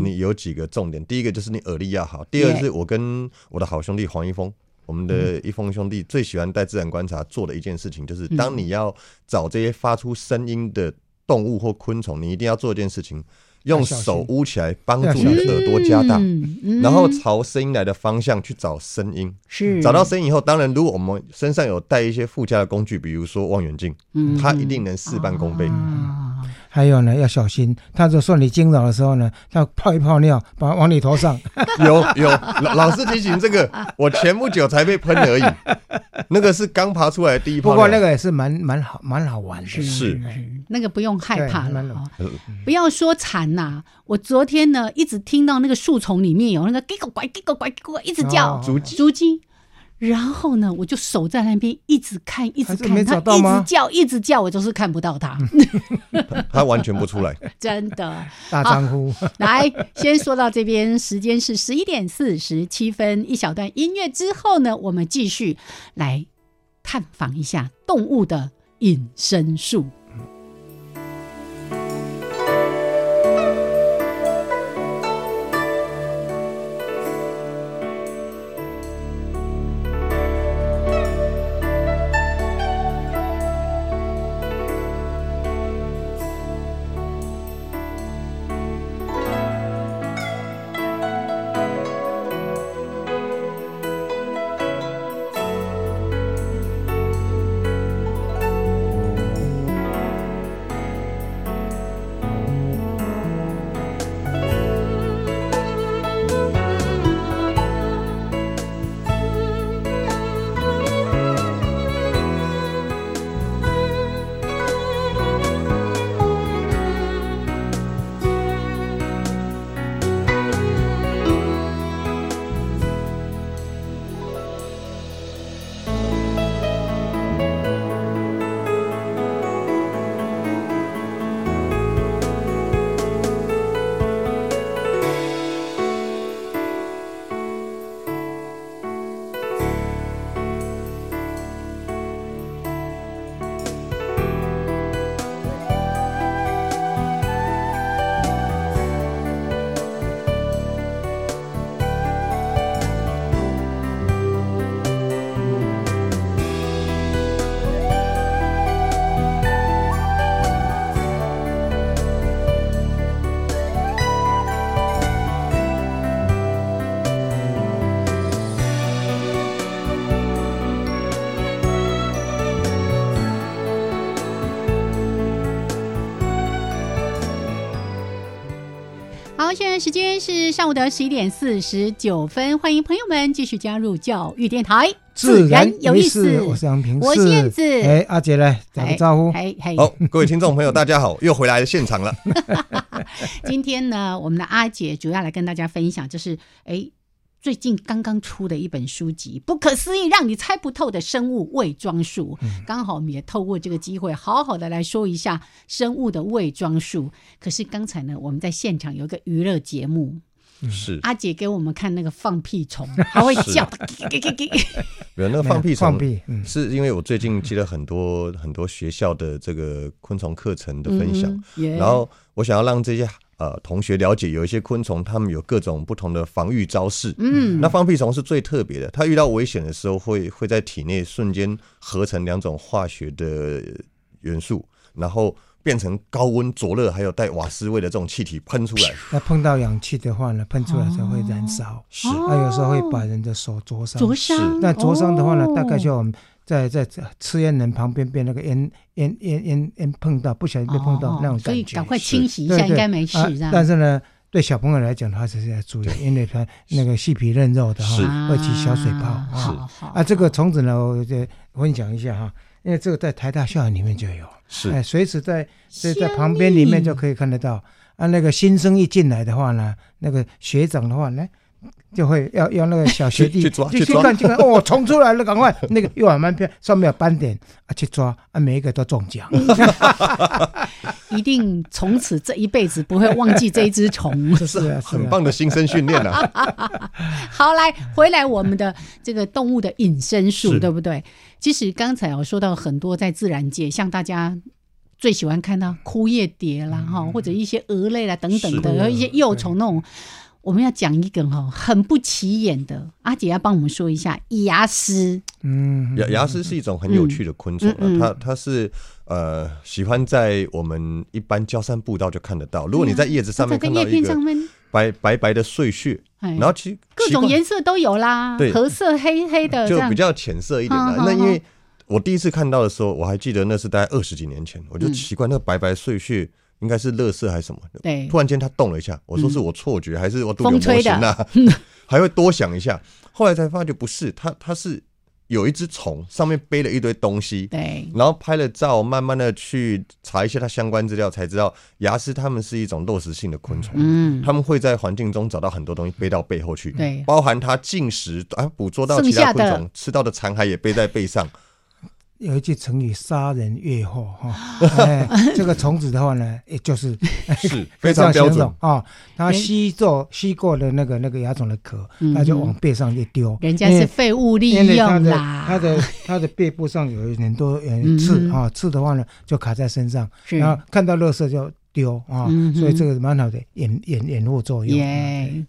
E: 你有几个重点。第一个就是你耳力要好，第二个是我跟我的好兄弟黄一峰，我们的一峰兄弟最喜欢带自然观察做的一件事情，就是当你要找这些发出声音的动物或昆虫，你一定要做一件事情，用手捂起来，帮助你耳朵加大。
B: 嗯嗯。
E: 然后朝声音来的方向去找声音，
B: 是。
E: 找到声音以后，当然，如果我们身上有带一些附加的工具，比如说望远镜，
B: 嗯。
E: 它一定能事半功倍。
B: 啊
C: 还有呢，要小心，他就说你惊扰的时候呢，他泡一泡尿，把往你头上。*laughs*
E: 有有，老老师提醒这个，*laughs* 我前不久才被喷而已，那个是刚爬出来的第一泡。
C: 不过那个也是蛮蛮好蛮好玩的，
E: 是。
B: 那个不用害怕了不要说蝉呐，我昨天呢一直听到那个树丛里面有那个叽咕拐叽咕拐叽咕一直叫。
E: 竹
B: 竹鸡。然后呢，我就守在那边，一直看，一直看，他一直叫，一直叫，我就是看不到他。
E: 他 *laughs* 完全不出来，*laughs*
B: 真的。
C: 大丈夫，
B: 来，先说到这边，时间是十一点四十七分，一小段音乐之后呢，我们继续来探访一下动物的隐身术。现在时间是上午的十一点四十九分，欢迎朋友们继续加入教育电台，
C: 自然有意思。我是杨平，
B: 我是燕子。
C: 哎，阿杰来打个招呼。
E: 好，各位听众朋友，大家好，又回来现场了。*laughs* *laughs*
B: 今天呢，我们的阿杰主要来跟大家分享，就是哎。最近刚刚出的一本书籍《不可思议让你猜不透的生物伪装术》，刚好我们也透过这个机会，好好的来说一下生物的伪装术。可是刚才呢，我们在现场有一个娱乐节目，
E: 是。
B: 阿姐给我们看那个放屁虫，*laughs* 还会叫，
E: 有那个放屁虫，是因为我最近接了很多很多学校的这个昆虫课程的分享，然后我想要让这些。呃，同学了解有一些昆虫，它们有各种不同的防御招式。嗯，那放屁虫是最特别的，它遇到危险的时候，会会在体内瞬间合成两种化学的元素，然后变成高温灼热，还有带瓦斯味的这种气体喷出来。
C: 那碰到氧气的话呢，喷出来才会燃烧。
E: 是，
C: 它有时候会把人的手灼伤。
B: 灼伤。
C: 那灼伤的话呢，大概就我们。在在吃烟人旁边被那个烟烟烟烟烟碰到，不小心被碰到那种感觉，
B: 所以赶快清洗一下，应该没事。
C: 但是呢，对小朋友来讲的话，是要注意，因为它那个细皮嫩肉的哈，会起小水泡。
E: 是
C: 啊，这个虫子呢，我就分享一下哈，因为这个在台大校园里面就有，
E: 是
C: 哎，随时在在在旁边里面就可以看得到。啊，那个新生一进来的话呢，那个学长的话呢。就会要要那个小学弟 *laughs*
E: 去抓
C: 去看去看哦，冲出来了，赶快 *laughs* 那个幼儿门片上面有斑点啊，去抓啊，每一个都中奖，*laughs*
B: 一定从此这一辈子不会忘记这一只虫，
C: 这是
E: 很棒的新生训练啊。
B: 好，来回来我们的这个动物的隐身术，对不对？其实刚才我说到很多在自然界，像大家最喜欢看到枯叶蝶啦，哈，或者一些蛾类啦等等的，然后一些幼虫那种。我们要讲一个哈很不起眼的，阿姐要帮我们说一下牙丝。
E: 嗯，牙牙丝是一种很有趣的昆虫啊，它它是呃喜欢在我们一般郊山步道就看得到。如果你在叶子上面看到一个白白白的碎屑，然后其
B: 各种颜色都有啦，
E: 对，
B: 褐色、黑黑的，
E: 就比较浅色一点的。那因为我第一次看到的时候，我还记得那是大概二十几年前，我就奇怪那个白白碎屑应该是乐色还是什么？
B: 对，
E: 突然间它动了一下，我说是我错觉还是我肚里
B: 风吹的
E: 啊？*laughs* 还会多想一下，后来才发觉不是，它它是有一只虫，上面背了一堆东西，
B: 对，
E: 然后拍了照，慢慢的去查一些它相关资料，才知道牙丝它们是一种肉食性的昆虫，
B: 嗯，
E: 它们会在环境中找到很多东西背到背后去，
B: 对。
E: 包含它进食啊捕捉到其他昆虫吃到的残骸也背在背上。
C: 有一句成语“杀人越货”哈，*laughs* 哎，这个虫子的话呢，也就是
E: 是 *laughs* 非常标准
C: 啊。它吸做吸过的那个那个牙虫的壳，它就往背上一丢。
B: 人家是废物利用啦。
C: 它的它的背部上有很多刺啊，刺的话呢就卡在身上，然后看到垃圾就丢啊，所以这个蛮好的掩掩掩护作用。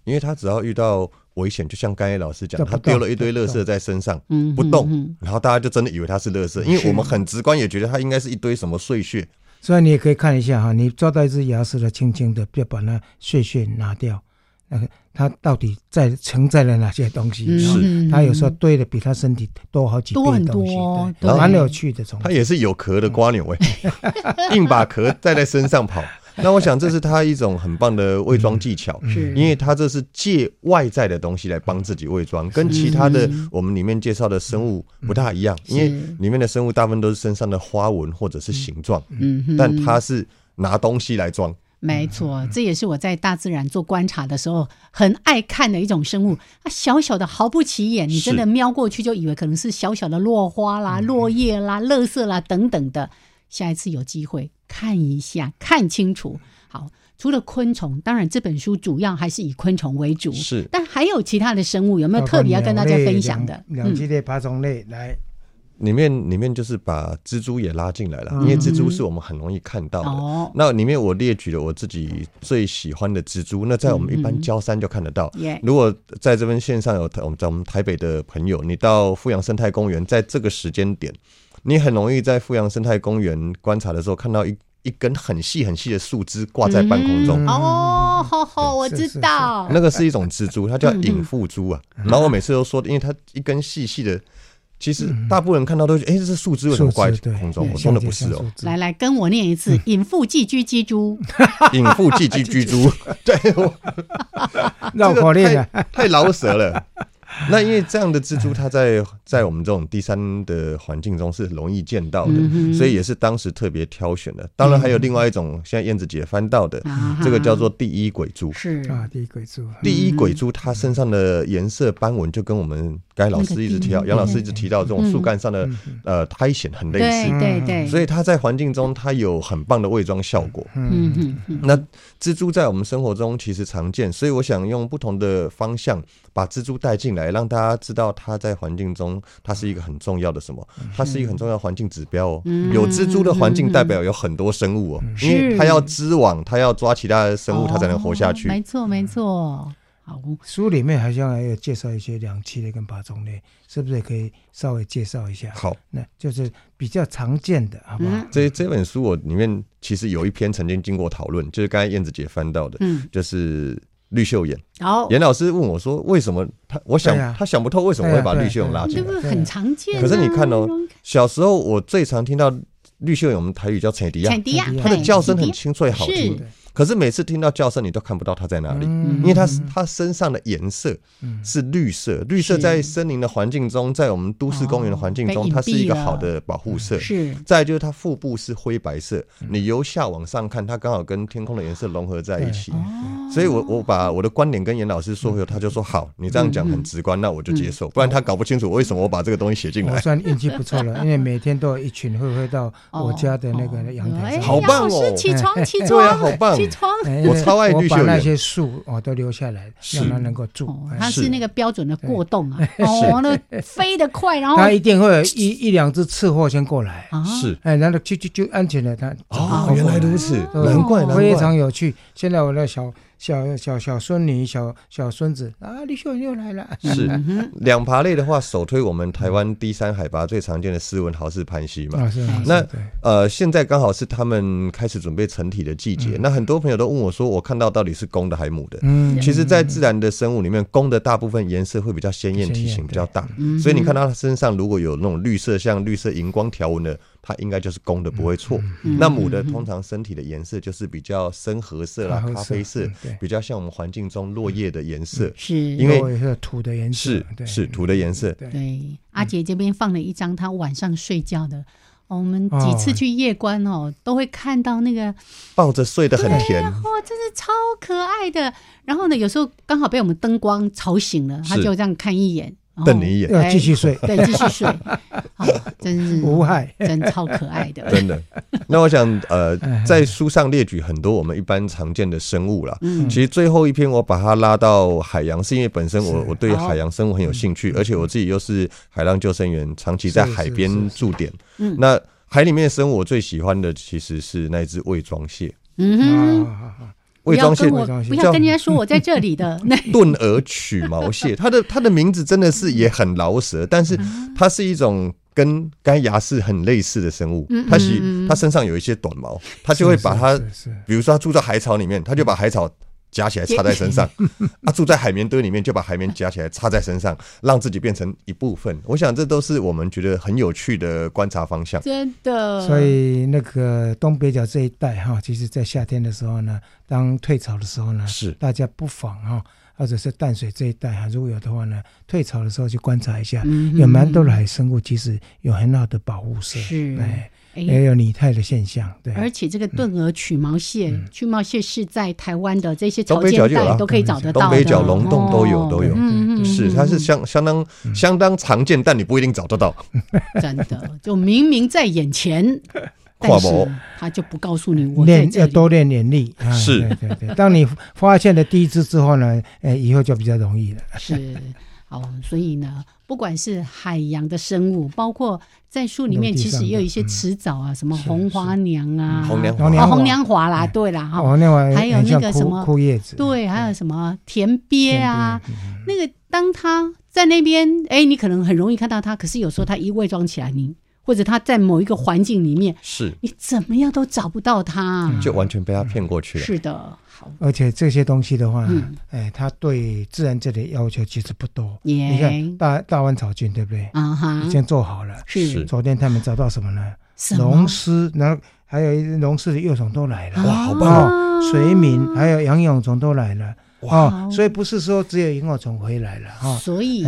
E: 因为它只要遇到。危险，就像刚才老师讲，他丢了一堆垃圾在身上，不动，然后大家就真的以为他是垃圾，因为我们很直观也觉得他应该是一堆什么碎屑。
C: 所以你也可以看一下哈，你抓到一只牙齿的，轻轻的，不要把那碎屑拿掉，那个它到底在承载了哪些东西？
B: 是，
C: 它有时候堆的比它身体多好几倍东西，蛮有趣的。
E: 它也是有壳的瓜牛哎，硬把壳带在身上跑。那我想这是他一种很棒的伪装技巧，*laughs*
B: 是。
E: 因为他这是借外在的东西来帮自己伪装，跟其他的我们里面介绍的生物不大一样，因为里面的生物大部分都是身上的花纹或者是形状，嗯，但他是拿东西来装，
B: 没错，这也是我在大自然做观察的时候很爱看的一种生物，它小小的毫不起眼，你真的瞄过去就以为可能是小小的落花啦、落叶啦、垃圾啦等等的。下一次有机会看一下，看清楚。好，除了昆虫，当然这本书主要还是以昆虫为主，
E: 是。
B: 但还有其他的生物，有没有特别要跟大家分享的？
C: 两栖类、爬虫类来，
E: 里面里面就是把蜘蛛也拉进来了，因为蜘蛛是我们很容易看到的。那里面我列举了我自己最喜欢的蜘蛛，那在我们一般焦山就看得到。如果在这边线上有我们在我们台北的朋友，你到富阳生态公园，在这个时间点。你很容易在富阳生态公园观察的时候，看到一一根很细很细的树枝挂在半空中。
B: 哦，好好，我知道，
E: 那个是一种蜘蛛，它叫隐腹蛛啊。然后我每次都说，因为它一根细细的，其实大部分人看到都觉得，哎，这是树枝为什么挂在空中？我说的不是哦。
B: 来来，跟我念一次：隐腹寄居蜘蛛。
E: 隐腹寄居蜘蛛，*laughs* 对，
C: 绕口令啊，
E: 太老舌了。*laughs* 那因为这样的蜘蛛，它在在我们这种第三的环境中是容易见到的，所以也是当时特别挑选的。当然还有另外一种，现在燕子姐翻到的，这个叫做第一鬼蛛。
B: 是
C: 啊，第一鬼蛛。
E: 第一鬼蛛它身上的颜色斑纹就跟我们该老师一直提到，杨老师一直提到这种树干上的呃苔藓很类似。
B: 对对对。
E: 所以它在环境中它有很棒的伪装效果。嗯嗯。那蜘蛛在我们生活中其实常见，所以我想用不同的方向把蜘蛛带进来。让大家知道，它在环境中，它是一个很重要的什么？它是一个很重要的环境指标哦。有蜘蛛的环境，代表有很多生物哦，因为它要织网，它要抓其他的生物，它才能活下去。
B: 没错，没错。好，
C: 书里面好像还有介绍一些两栖类跟爬虫类，是不是也可以稍微介绍一下？
E: 好，
C: 那就是比较常见的，好不好？
E: 这这本书我里面其实有一篇曾经经过讨论，就是刚才燕子姐翻到的，嗯，就是。绿袖眼，
B: 好，
E: 严老师问我说：“为什么他？我想他想不透为什么会把绿袖眼拉进来。
B: 这个很常见？
E: 可是你看哦，小时候我最常听到绿袖眼，我们台语叫彩迪亚，它的叫声很清脆好听。可是每次听到叫声，你都看不到它在哪里，因为它它身上的颜色是绿色，绿色在森林的环境中，在我们都市公园的环境中，它是一个好的保护色。
B: 是。
E: 再就是它腹部是灰白色，你由下往上看，它刚好跟天空的颜色融合在一起。所以我我把我的观点跟严老师说后，他就说好，你这样讲很直观，那我就接受。不然他搞不清楚为什么我把这个东西写进来。
C: 我算运气不错了，因为每天都有一群会会到我家的那个阳台上，
E: 好棒哦！
B: 起床起床，
E: 对啊，好棒。我超爱绿
C: 秀把那些树哦都留下来，让它能够住。
B: 它是那个标准的过洞啊，哦，那飞得快，然后
C: 它一定会有一一两只刺货先过来，
E: 是，
C: 哎，然后就就就安全了它。
E: 哦，原来如此，难怪，
C: 非常有趣。现在我那小小小小孙女、小小孙子啊，李秀又来了。*laughs*
E: 是两爬类的话，首推我们台湾低山海拔最常见的斯文豪氏攀蜥嘛。那呃，现在刚好是他们开始准备成体的季节。那很多朋友都问我说，我看到到底是公的还是母的？嗯，其实，在自然的生物里面，公的大部分颜色会比较鲜艳，体型比较大。所以你看到它身上如果有那种绿色，像绿色荧光条纹的。它应该就是公的，不会错。那母的通常身体的颜色就是比较深褐色啦、咖啡色，比较像我们环境中落叶的颜色。
B: 是，
C: 因为是土的颜色。
E: 是是土的颜色。
B: 对，阿杰这边放了一张他晚上睡觉的。我们几次去夜观哦，都会看到那个
E: 抱着睡得很甜，
B: 哇，真是超可爱的。然后呢，有时候刚好被我们灯光吵醒了，他就这样看一眼。
E: 瞪你一眼，
C: 要继续睡，
B: 对，继续睡，*laughs* 真是
C: 无害，
B: 真超可爱的，*laughs*
E: 真的。那我想，呃，*laughs* 在书上列举很多我们一般常见的生物了。嗯，其实最后一篇我把它拉到海洋，是因为本身我我对海洋生物很有兴趣，而且我自己又是海浪救生员，长期在海边驻点。嗯，那海里面的生物，我最喜欢的其实是那只伪装蟹。嗯。
B: 伪装蟹，不要跟人家说我在这里的。*laughs*
E: 盾耳曲毛蟹，它的它的名字真的是也很饶舌，但是它是一种跟该牙是很类似的生物。它是它身上有一些短毛，它就会把它，比如说它住在海草里面，它就把海草。夹起来插在身上，*laughs* 啊，住在海绵堆里面就把海绵夹起来插在身上，让自己变成一部分。我想这都是我们觉得很有趣的观察方向。
B: 真的。
C: 所以那个东北角这一带哈，其实，在夏天的时候呢，当退潮的时候呢，
E: 是
C: 大家不妨哈，或者是淡水这一带哈，如果有的话呢，退潮的时候去观察一下，有蛮多的海生物，其实有很好的保护色。
B: 是。
C: 哎。也有拟态的现象，对。
B: 而且这个盾额曲毛蟹，曲毛蟹是在台湾的这些潮间带都可以找得到，
E: 东北角龙洞都有，都有。嗯嗯是，它是相相当相当常见，但你不一定找得到。
B: 真的，就明明在眼前，但是他就不告诉你。我练
C: 要多练眼力，
E: 是。
C: 对对对。当你发现了第一只之后呢，哎，以后就比较容易了。
B: 是。好，所以呢，不管是海洋的生物，包括在树里面，其实也有一些迟早啊，什么红花娘啊，
E: 红娘
B: 花，红娘花啦，对啦，哈，红娘花还有那个什么
C: 枯叶子，
B: 对，还有什么田鳖啊，那个当他在那边，哎，你可能很容易看到它，可是有时候它一伪装起来，你或者他在某一个环境里面，
E: 是
B: 你怎么样都找不到他，
E: 就完全被他骗过去了。
B: 是的。
C: 而且这些东西的话，哎，他对自然界的要求其实不多。你看大大湾草菌，对不对？啊哈，已经做好了。
B: 是。
C: 昨天他们找到什么呢？龙虱，然后还有龙虱的幼虫都来了。
E: 哇，好棒！
C: 水敏还有养蛹虫都来了。哇，所以不是说只有萤火虫回来了哈。
B: 所以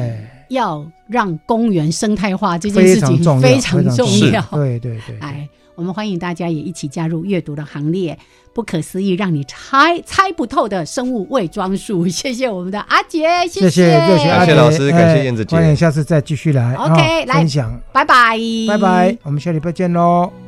B: 要让公园生态化这件事情非常重要。
C: 对对对。
B: 哎，我们欢迎大家也一起加入阅读的行列。不可思议，让你猜猜不透的生物伪装术。谢谢我们的阿杰，谢
C: 谢
E: 谢谢阿杰老师，感谢燕子姐，
C: 欢迎下次再继续来
B: OK
C: 来分享，
B: 拜拜，
C: 拜拜，我们下礼拜见喽。